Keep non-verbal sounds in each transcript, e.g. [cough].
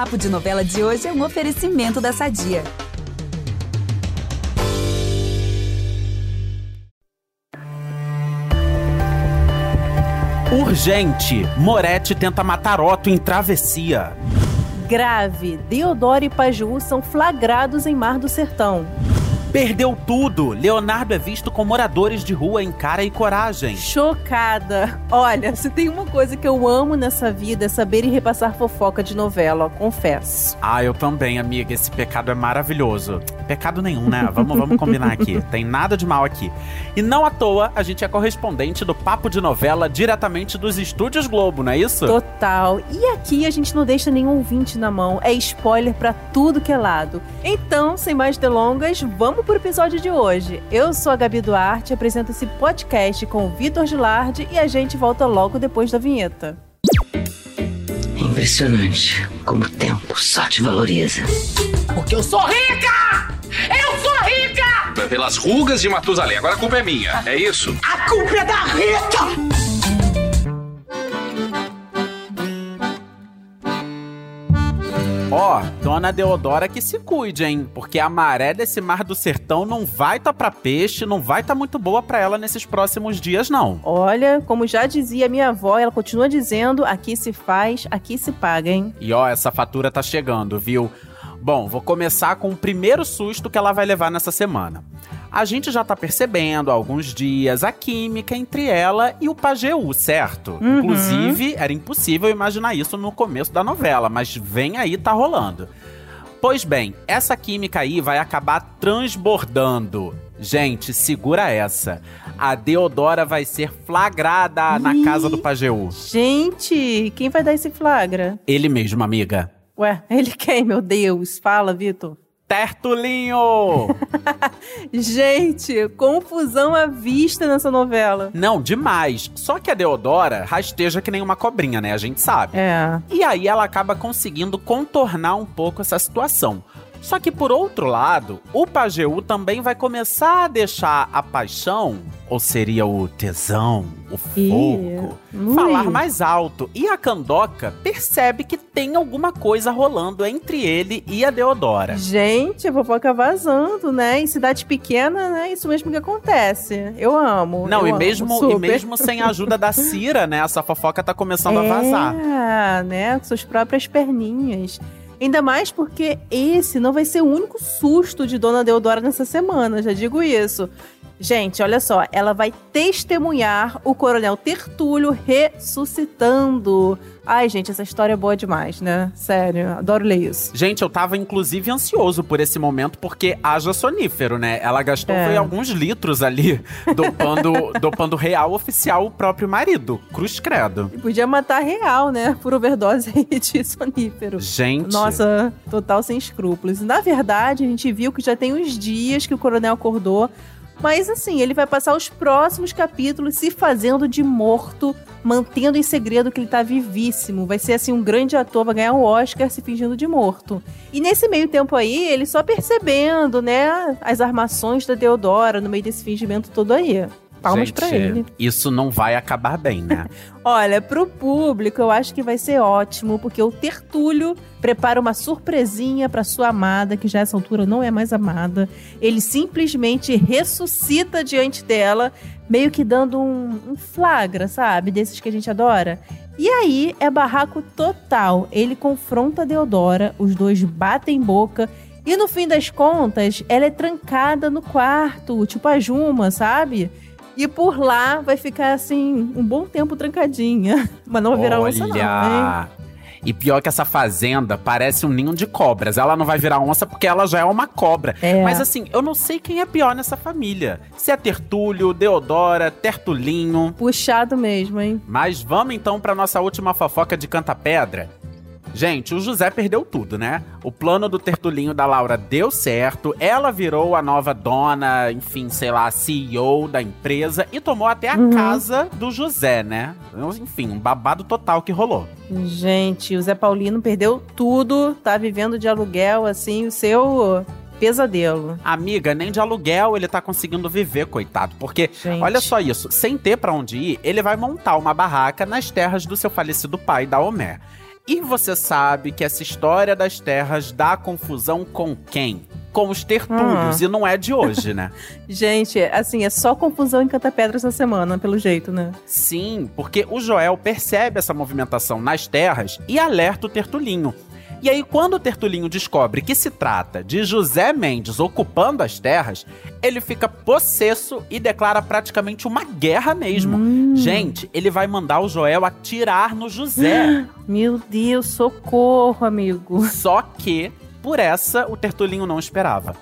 Papo de Novela de hoje é um oferecimento da Sadia. Urgente! Moretti tenta matar Otto em travessia. Grave: Deodoro e Paju são flagrados em Mar do Sertão. Perdeu tudo! Leonardo é visto com moradores de rua em cara e coragem. Chocada. Olha, se tem uma coisa que eu amo nessa vida é saber e repassar fofoca de novela, ó, confesso. Ah, eu também, amiga. Esse pecado é maravilhoso. Pecado nenhum, né? Vamos, vamos combinar aqui. [laughs] Tem nada de mal aqui. E não à toa, a gente é correspondente do Papo de Novela diretamente dos estúdios Globo, não é isso? Total. E aqui a gente não deixa nenhum ouvinte na mão. É spoiler pra tudo que é lado. Então, sem mais delongas, vamos pro episódio de hoje. Eu sou a Gabi Duarte, apresento esse podcast com o Vitor Gilardi e a gente volta logo depois da vinheta. É impressionante como o tempo só te valoriza. Porque eu sou rica! Eu sou rica! Pelas rugas de Matusalém. Agora a culpa é minha. É isso? A culpa é da Rita! Ó, dona Deodora que se cuide, hein? Porque a maré desse mar do sertão não vai tá pra peixe, não vai tá muito boa pra ela nesses próximos dias, não. Olha, como já dizia minha avó, ela continua dizendo: aqui se faz, aqui se paga, hein? E ó, essa fatura tá chegando, viu? Bom, vou começar com o primeiro susto que ela vai levar nessa semana. A gente já tá percebendo há alguns dias a química entre ela e o Pajeú, certo? Uhum. Inclusive, era impossível imaginar isso no começo da novela, mas vem aí, tá rolando. Pois bem, essa química aí vai acabar transbordando. Gente, segura essa. A Deodora vai ser flagrada na Ih. casa do Pajeú. Gente, quem vai dar esse flagra? Ele mesmo, amiga. Ué, ele quem, meu Deus? Fala, Vitor. Tertulinho! [laughs] Gente, confusão à vista nessa novela. Não, demais. Só que a Deodora rasteja que nem uma cobrinha, né? A gente sabe. É. E aí ela acaba conseguindo contornar um pouco essa situação. Só que por outro lado, o Pajeú também vai começar a deixar a paixão, ou seria o tesão, o fogo, ui. falar mais alto. E a Candoca percebe que tem alguma coisa rolando entre ele e a Deodora. Gente, a fofoca vazando, né? Em cidade pequena, né? Isso mesmo que acontece. Eu amo. Não, eu e amo, mesmo, e mesmo sem a ajuda da Cira, né? Essa fofoca tá começando a vazar. É, né? Com suas próprias perninhas. Ainda mais porque esse não vai ser o único susto de Dona Deodora nessa semana, já digo isso. Gente, olha só, ela vai testemunhar o Coronel Tertúlio ressuscitando. Ai, gente, essa história é boa demais, né? Sério, adoro ler isso. Gente, eu tava inclusive ansioso por esse momento, porque haja sonífero, né? Ela gastou É. alguns litros ali, [laughs] dopando, dopando real oficial o próprio marido. Cruz credo. E podia matar real, né? Por overdose de sonífero. Gente. Nossa, total sem escrúpulos. Na verdade, a gente viu que já tem uns dias que o coronel acordou. Mas assim, ele vai passar os próximos capítulos se fazendo de morto, mantendo em segredo que ele tá vivíssimo. Vai ser assim um grande ator, vai ganhar o Oscar se fingindo de morto. E nesse meio tempo aí, ele só percebendo, né, as armações da Deodora no meio desse fingimento todo aí. Palmas Gente, pra ele. Isso não vai acabar bem, né? [laughs] Olha, pro público eu acho que vai ser ótimo, porque o Tertúlio prepara uma surpresinha pra sua amada, que já essa altura não é mais amada. Ele simplesmente ressuscita diante dela, meio que dando um, um flagra, sabe? Desses que a gente adora. E aí é barraco total. Ele confronta a Deodora, os dois batem boca. E no fim das contas, ela é trancada no quarto, tipo a Juma, sabe? E por lá vai ficar assim, um bom tempo trancadinha. [laughs] Mas não vai virar onça, não, hein? Olha. E pior que essa fazenda parece um ninho de cobras. Ela não vai virar onça porque ela já é uma cobra. É. Mas assim, eu não sei quem é pior nessa família. Se é Tertúlio, Deodora, Tertulinho. Puxado mesmo, hein? Mas vamos então pra nossa última fofoca de Canta Pedra. Gente, o José perdeu tudo, né? O plano do Tertulinho da Laura deu certo, ela virou a nova dona, enfim, sei lá, CEO da empresa e tomou até a Uhum. casa do José, né? Enfim, um babado total que rolou. Gente, o Zé Paulino perdeu tudo, tá vivendo de aluguel, assim, o seu pesadelo. Amiga, nem de aluguel ele tá conseguindo viver, coitado. Porque, Gente. olha só isso, sem ter pra onde ir, ele vai montar uma barraca nas terras do seu falecido pai, da Homer. E você sabe que essa história das terras dá confusão com quem? Com os tertúlios, Ah. e não é de hoje, né? [laughs] Gente, assim, é só confusão em Canta Pedra essa semana, pelo jeito, né? Sim, porque o Joel percebe essa movimentação nas terras e alerta o Tertulinho. E aí, quando o Tertulinho descobre que se trata de José Mendes ocupando as terras, ele fica possesso e declara praticamente uma guerra mesmo. Hum. Gente, ele vai mandar o Joel atirar no José. [gasps] Meu Deus, socorro, amigo. Só que, por essa, o Tertulinho não esperava.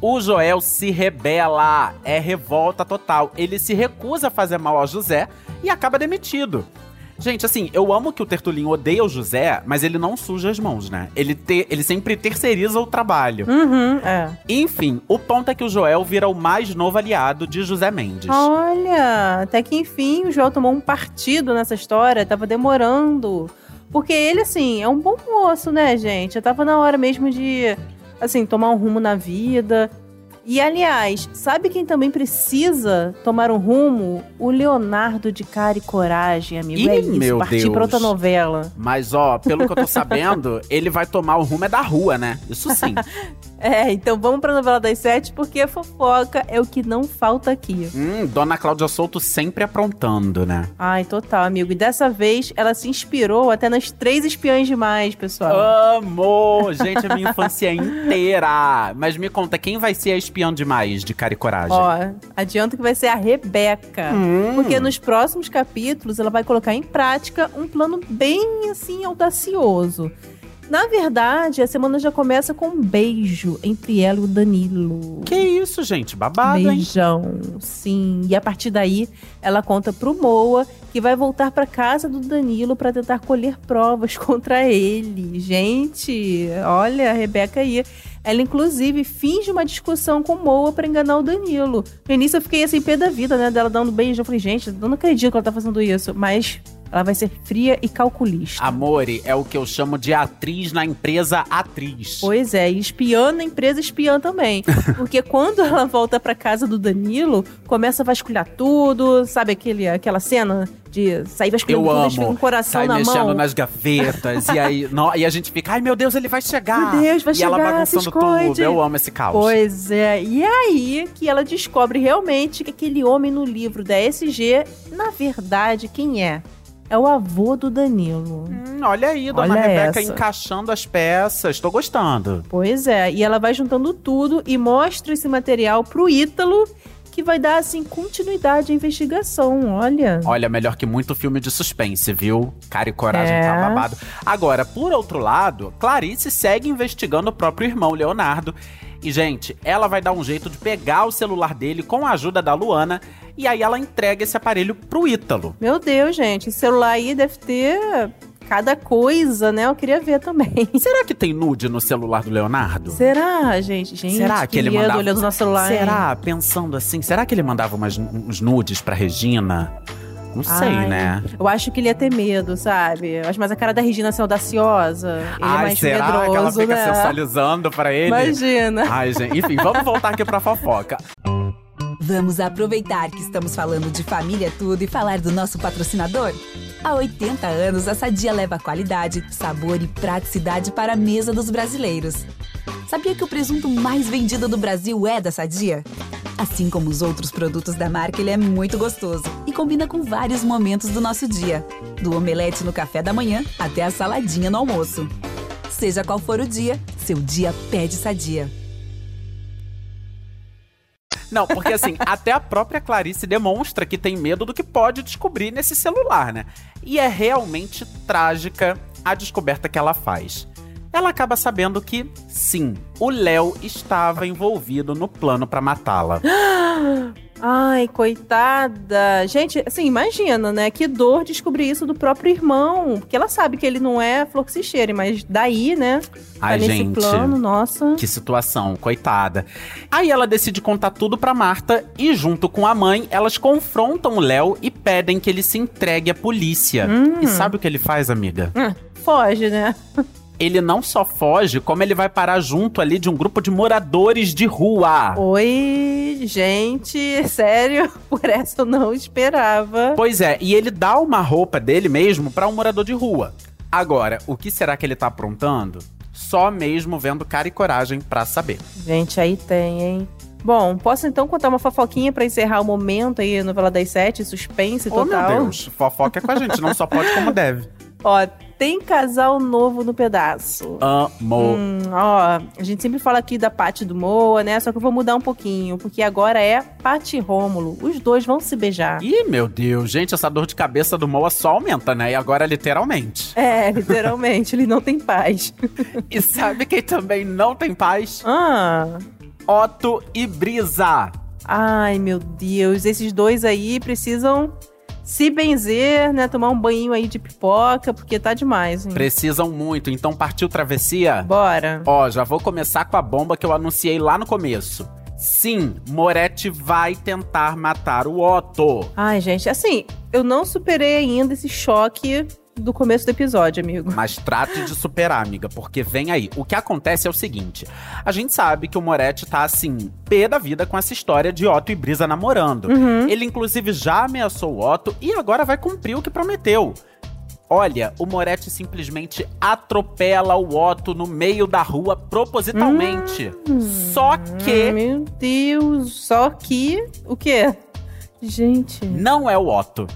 O Joel se rebela, é revolta total. Ele se recusa a fazer mal ao José e acaba demitido. Gente, assim, eu amo que o Tertulinho odeia o José, mas ele não suja as mãos, né? Ele, te- ele sempre terceiriza o trabalho. Uhum, é. Enfim, o ponto é que o Joel vira o mais novo aliado de José Mendes. Olha, até que enfim o Joel tomou um partido nessa história, tava demorando. Porque ele, assim, é um bom moço, né, gente? Já tava na hora mesmo de, assim, tomar um rumo na vida. E, aliás, sabe quem também precisa tomar um rumo? O Leonardo de Cara e Coragem, amigo. Ih, é isso, meu partir Deus. pra outra novela. Mas, ó, pelo que eu tô sabendo, [laughs] ele vai tomar o rumo é da rua, né? Isso sim. [laughs] É, então vamos pra novela das sete, porque a fofoca é o que não falta aqui. hum, Dona Cláudia Souto sempre aprontando, né? Ai, total, amigo. E dessa vez ela se inspirou até nas três espiãs demais, pessoal. Amo! Gente, a minha infância inteira. Mas me conta, quem vai ser a espiã demais de Cara e Coragem? Ó, adianto que vai ser a Rebeca. Hum. Porque nos próximos capítulos ela vai colocar em prática um plano bem assim audacioso. Na verdade, a semana já começa com um beijo entre ela e o Danilo. Que isso, gente? Babado, hein? Beijão, sim. E a partir daí, ela conta pro Moa que vai voltar pra casa do Danilo pra tentar colher provas [laughs] contra ele. Gente, olha a Rebeca aí. Ela, inclusive, finge uma discussão com o Moa pra enganar o Danilo. No início eu fiquei assim, pé da vida, né? Dela dando beijo. Eu falei, gente, eu não acredito que ela tá fazendo isso. Mas ela vai ser fria e calculista. Amore, é o que eu chamo de atriz na empresa atriz. Pois é, e espiã na empresa espiã também. [laughs] Porque quando ela volta pra casa do Danilo, começa a vasculhar tudo, sabe aquele, aquela cena de sair vasculhando Eu tudo, amo. o coração Sai na mexendo mão. nas gavetas. e aí [laughs] no- e a gente fica, ai meu Deus, ele vai chegar. Meu Deus, vai e ela chegar, bagunçando se esconde. tudo. Eu amo esse caos. Pois é, e aí que ela descobre realmente que aquele homem no livro da SG, na verdade, quem é? É o avô do Danilo. Hum, olha aí, dona Olha Rebeca essa. encaixando as peças. Tô gostando. Pois é, e ela vai juntando tudo e mostra esse material pro Ítalo, que vai dar, assim, continuidade à investigação, olha. Olha, melhor que muito filme de suspense, viu? Cara e coragem É. tá babado. Agora, por outro lado, Clarice segue investigando o próprio irmão Leonardo. E, gente, ela vai dar um jeito de pegar o celular dele com a ajuda da Luana. E aí ela entrega esse aparelho pro Ítalo. Meu Deus, gente, esse celular aí deve ter cada coisa, né? Eu queria ver também. [laughs] Será que tem nude no celular do Leonardo? Será, gente? Gente, será que, ele medo mandava? olhando no celular. hein? Será? Pensando assim, será que ele mandava umas, uns nudes pra Regina? Não sei, Ai, né? Eu acho que ele ia ter medo, sabe? Eu acho mais a cara da Regina ser audaciosa. Ele é Ai, mais será medroso, que ela fica né? sensualizando pra ele? Imagina. Ai, gente. Enfim, vamos voltar aqui pra fofoca. Vamos aproveitar que estamos falando de família tudo e falar do nosso patrocinador? Há 80 anos, a Sadia leva qualidade, sabor e praticidade para a mesa dos brasileiros. Sabia que o presunto mais vendido do Brasil é da Sadia? Assim como os outros produtos da marca, ele é muito gostoso e combina com vários momentos do nosso dia, do omelete no café da manhã até a saladinha no almoço. Seja qual for o dia, seu dia pede Sadia. Não, porque assim, [laughs] até a própria Clarice demonstra que tem medo do que pode descobrir nesse celular, né? E é realmente trágica a descoberta que ela faz. Ela acaba sabendo que, sim, o Léo estava envolvido no plano pra matá-la. [gasps] Ai, coitada. Gente, assim, imagina, né? Que dor descobrir isso do próprio irmão. Porque ela sabe que ele não é flor que se cheire, mas daí, né? Ai, tá nesse gente. plano, nossa. Que situação, coitada. Aí ela decide contar tudo pra Marta e, junto com a mãe, elas confrontam o Léo e pedem que ele se entregue à polícia. Hum. E sabe o que ele faz, amiga? Hum, foge, né? [laughs] Ele não só foge, como ele vai parar junto ali de um grupo de moradores de rua. Oi, gente, sério? [laughs] Por essa eu não esperava. Pois é, e ele dá uma roupa dele mesmo pra um morador de rua. Agora, o que será que ele tá aprontando? Só mesmo vendo cara e coragem pra saber. Gente, aí tem, hein? Bom, posso então contar uma fofoquinha pra encerrar o momento aí, novela das sete, suspense Oh, total? meu Deus, fofoca é com a gente, não só pode como deve. [laughs] Ó, tem casal novo no pedaço. Amo. Hum, ó, a gente sempre fala aqui da Paty do Moa, né? Só que eu vou mudar um pouquinho, porque agora é Paty e Rômulo. Os dois vão se beijar. Ih, meu Deus, gente, essa dor de cabeça do Moa só aumenta, né? E agora literalmente. É, literalmente, ele não tem paz. E sabe quem também não tem paz? Ah, Otto e Brisa. ai meu Deus, esses dois aí precisam se benzer, né? Tomar um banho aí de pipoca, porque tá demais, hein? Precisam muito, então partiu travessia? Bora. Ó, já vou começar com a bomba que eu anunciei lá no começo. Sim, Moretti vai tentar matar o Otto. Ai, gente, assim, eu não superei ainda esse choque do começo do episódio, amigo. Mas trate de superar, amiga, porque vem aí. O que acontece é o seguinte: a gente sabe que o Moretti tá assim, pé da vida com essa história de Otto e Brisa namorando. Uhum. Ele, inclusive, já ameaçou o Otto e agora vai cumprir o que prometeu. Olha, o Moretti simplesmente atropela o Otto no meio da rua propositalmente. Só que Ah, meu Deus, só que. O quê? Gente. não é o Otto.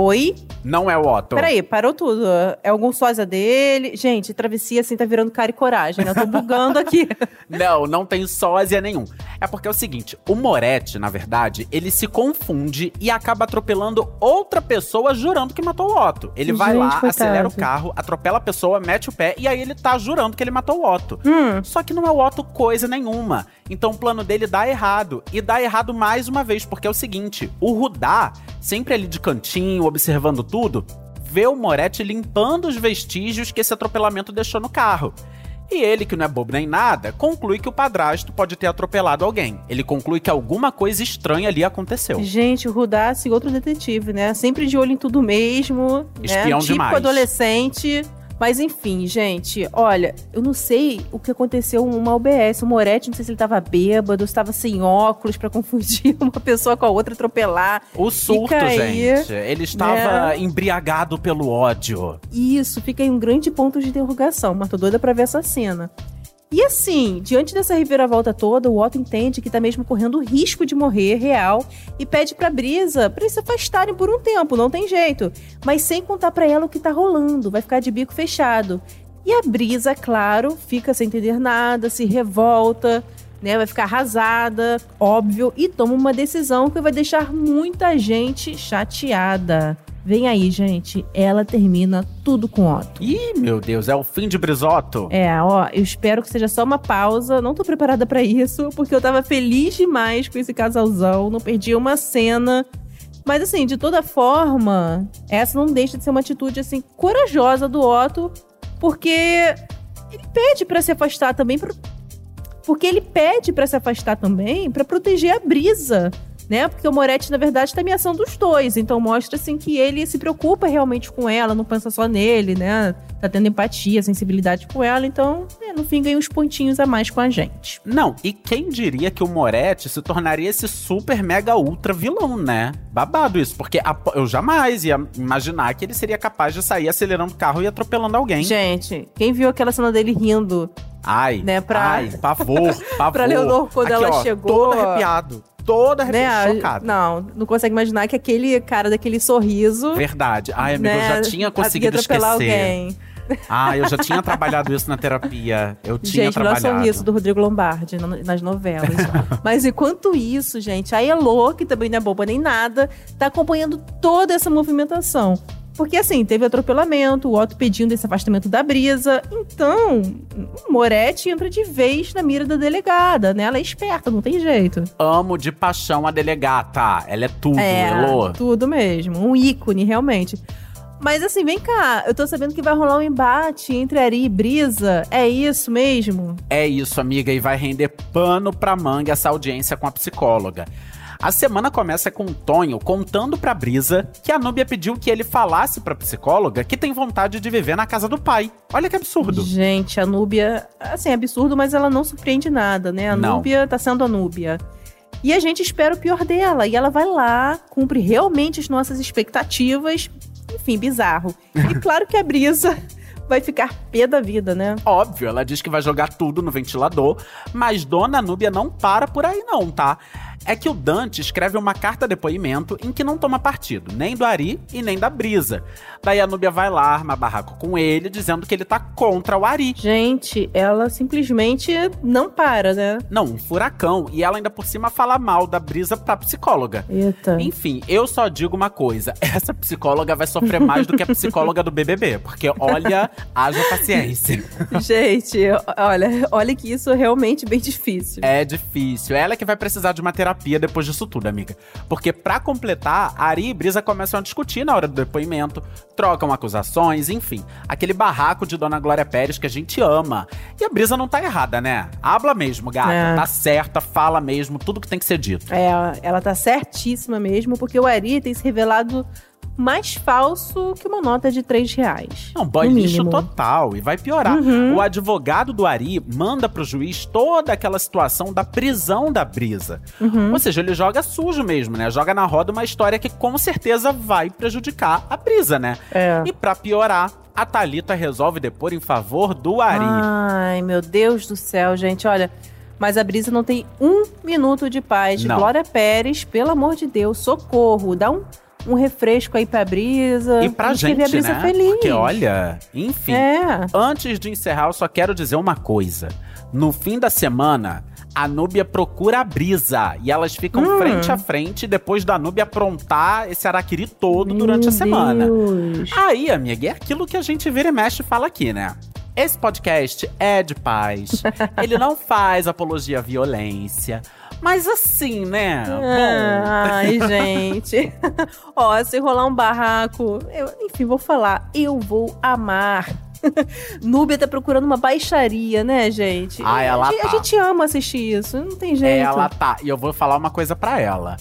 Oi? Não é o Otto. Peraí, parou tudo. É algum sósia dele? Gente, travessia assim tá virando cara e coragem, né? Eu tô bugando aqui. [laughs] Não, não tem sósia nenhum. É porque é o seguinte, o Moretti, na verdade, ele se confunde e acaba atropelando outra pessoa jurando que matou o Otto. Ele vai Gente, lá, coitado. acelera o carro, atropela a pessoa, mete o pé e aí ele tá jurando que ele matou o Otto. Hum. Só que não é o Otto coisa nenhuma. Então o plano dele dá errado. E dá errado mais uma vez, porque é o seguinte: o Rudá, sempre ali de cantinho, observando tudo, vê o Moretti limpando os vestígios que esse atropelamento deixou no carro. E ele, que não é bobo nem nada, conclui que o padrasto pode ter atropelado alguém. Ele conclui que alguma coisa estranha ali aconteceu. Gente, o Rudassi, outro detetive, né? Sempre de olho em tudo mesmo. Espião né? Típico demais. adolescente. Mas enfim, gente, olha, eu não sei o que aconteceu uma UBS. O Moretti, não sei se ele tava bêbado, se tava sem óculos pra [laughs] confundir uma pessoa com a outra, atropelar. O surto, aí, gente. Ele estava embriagado pelo ódio. Isso, fica aí um grande ponto de interrogação. Mas tô doida pra ver essa cena. E assim, diante dessa reviravolta toda, o Otto entende que tá mesmo correndo risco de morrer real e pede pra Brisa pra eles se afastarem por um tempo, não tem jeito. Mas sem contar pra ela o que tá rolando, vai ficar de bico fechado. E a Brisa, claro, fica sem entender nada, se revolta, né? Vai ficar arrasada, óbvio, e toma uma decisão que vai deixar muita gente chateada. Vem aí, gente, ela termina tudo com Otto. Ih, meu Deus, é o fim de Brisoto? É, ó, eu espero que seja só uma pausa. Não tô preparada pra isso, porque eu tava feliz demais com esse casalzão, não perdi uma cena. Mas assim, de toda forma, essa não deixa de ser uma atitude assim corajosa do Otto, porque ele pede pra se afastar também pro- porque ele pede pra se afastar também pra proteger a Brisa, né? Porque o Moretti na verdade tá ameaçando os dois, então mostra assim que ele se preocupa realmente com ela, não pensa só nele, né? Tá tendo empatia, sensibilidade com ela, então, é, no fim ganha uns pontinhos a mais com a gente. Não, e quem diria que o Moretti se tornaria esse super mega ultra vilão, né? Babado isso, porque apo- eu jamais ia imaginar que ele seria capaz de sair acelerando o carro e atropelando alguém. Gente, quem viu aquela cena dele rindo Ai, né, pra- ai, pavor, [laughs] pavor. Pra Leonor, quando Aqui, ela ó, chegou- Todo arrepiado, arrepiado, né? chocado. Não, não consegue imaginar que aquele cara daquele sorriso. Verdade. Ai, amigo, né, eu já tinha conseguido esquecer. alguém. Ah, eu já [laughs] tinha trabalhado isso na terapia. Eu tinha Gente, trabalhado. sorriso do Rodrigo Lombardi nas novelas. [laughs] Mas enquanto isso, gente, a Elo, que também não é boba nem nada, tá acompanhando toda essa movimentação. Porque assim, teve atropelamento, o Otto pedindo esse afastamento da brisa. Então, Moretti entra de vez na mira da delegada, né? Ela é esperta, não tem jeito. Amo de paixão a delegata. Ela é tudo, É, Elô. tudo mesmo. Um ícone, realmente. Mas assim, vem cá, eu tô sabendo que vai rolar um embate entre Ari e Brisa. É isso mesmo? É isso, amiga, e vai render pano pra manga essa audiência com a psicóloga. A semana começa com o Tonho contando pra Brisa que a Núbia pediu que ele falasse pra psicóloga que tem vontade de viver na casa do pai. Olha que absurdo. Gente, a Núbia, assim, é absurdo, mas ela não surpreende nada, né? A Não. Núbia tá sendo a Núbia. E a gente espera o pior dela. E ela vai lá, cumpre realmente as nossas expectativas. Enfim, bizarro. E [laughs] claro que a Brisa vai ficar pé da vida, né? Óbvio, ela diz que vai jogar tudo no ventilador, mas Dona Núbia não para por aí não, tá? É que o Dante escreve uma carta depoimento em que não toma partido, nem do Ari e nem da Brisa. Daí a Núbia vai lá, arma barraco com ele, dizendo que ele tá contra o Ari. Gente, ela simplesmente não para, né? Não, um furacão. E ela ainda por cima fala mal da Brisa pra psicóloga. Eita. Enfim, eu só digo uma coisa: [laughs] essa psicóloga vai sofrer mais do que a psicóloga do BBB, porque olha, [laughs] haja paciência. [laughs] Gente, olha, olha que isso é realmente bem difícil. É difícil. Ela é que vai precisar de uma terapia depois disso tudo, amiga. Porque pra completar, Ari e Brisa começam a discutir na hora do depoimento, trocam acusações, enfim. Aquele barraco de Dona Glória Pérez que a gente ama. E a Brisa não tá errada, né? Habla mesmo, gata. É. Tá certa, fala mesmo, tudo que tem que ser dito. É, ela tá certíssima mesmo, porque o Ari tem se revelado mais falso que uma nota de 3 reais. Não, boy lixo total. E vai piorar. Uhum. O advogado do Ari manda pro juiz toda aquela situação da prisão da brisa. Uhum. Ou seja, ele joga sujo mesmo, né? Joga na roda uma história que com certeza vai prejudicar a brisa, né? É. E pra piorar, a Thalita resolve depor em favor do Ari. Ai, meu Deus do céu, gente, olha. Mas a Brisa não tem um minuto de paz. Não. Glória Pérez, pelo amor de Deus, socorro. Dá um, um refresco aí pra Brisa. E pra gente, a Brisa né? feliz. Porque olha, enfim. É. Antes de encerrar, eu só quero dizer uma coisa. No fim da semana, a Núbia procura a Brisa. E elas ficam Hum. frente a frente depois da Núbia aprontar esse araquiri todo durante Meu a semana. Deus. Aí, amiga, é aquilo que a gente vira e mexe e fala aqui, né? Esse podcast é de paz. [laughs] Ele não faz apologia à violência. Mas assim, né? Bom. Ai, gente. [laughs] Ó, se rolar um barraco, eu, enfim, vou falar. Eu vou amar. [laughs] Núbia tá procurando uma baixaria, né, gente? Ah, ela a, gente, tá. a gente ama assistir isso, não tem jeito. Ela tá. E eu vou falar uma coisa pra ela.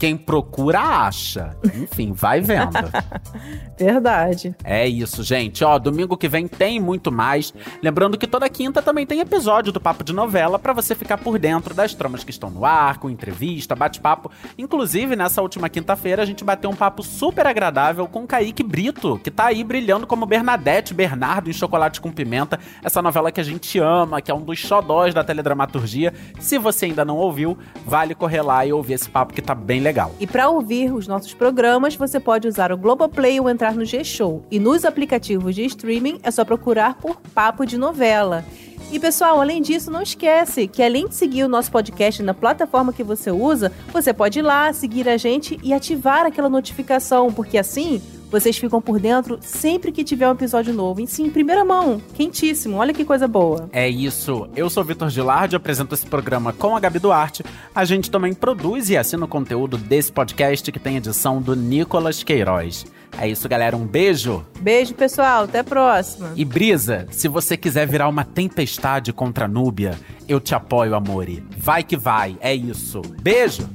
Quem procura, acha. Enfim, vai vendo. [laughs] Verdade. É isso, gente. Ó, domingo que vem tem muito mais. Lembrando que toda quinta também tem episódio do Papo de Novela pra você ficar por dentro das tramas que estão no ar, com entrevista, bate-papo. Inclusive, nessa última quinta-feira, a gente bateu um papo super agradável com o Kaique Brito, que tá aí brilhando como Bernadette Bernardo em Chocolate com Pimenta. Essa novela que a gente ama, que é um dos xodós da teledramaturgia. Se você ainda não ouviu, vale correr lá e ouvir esse papo que tá bem legal. E para ouvir os nossos programas, você pode usar o Globoplay ou entrar no G-Show. E nos aplicativos de streaming é só procurar por Papo de Novela. E pessoal, além disso, não esquece que além de seguir o nosso podcast na plataforma que você usa, você pode ir lá, seguir a gente e ativar aquela notificação, porque assim vocês ficam por dentro sempre que tiver um episódio novo. E sim, em primeira mão, quentíssimo. Olha que coisa boa. É isso. Eu sou Vitor Gilardi, apresento esse programa com a Gabi Duarte. A gente também produz e assina o conteúdo desse podcast que tem edição do Nicolas Queiroz. É isso, galera. Um beijo. Beijo, pessoal. Até a próxima. E Brisa, se você quiser virar uma tempestade contra a Núbia, eu te apoio, amore. Vai que vai. É isso. Beijo.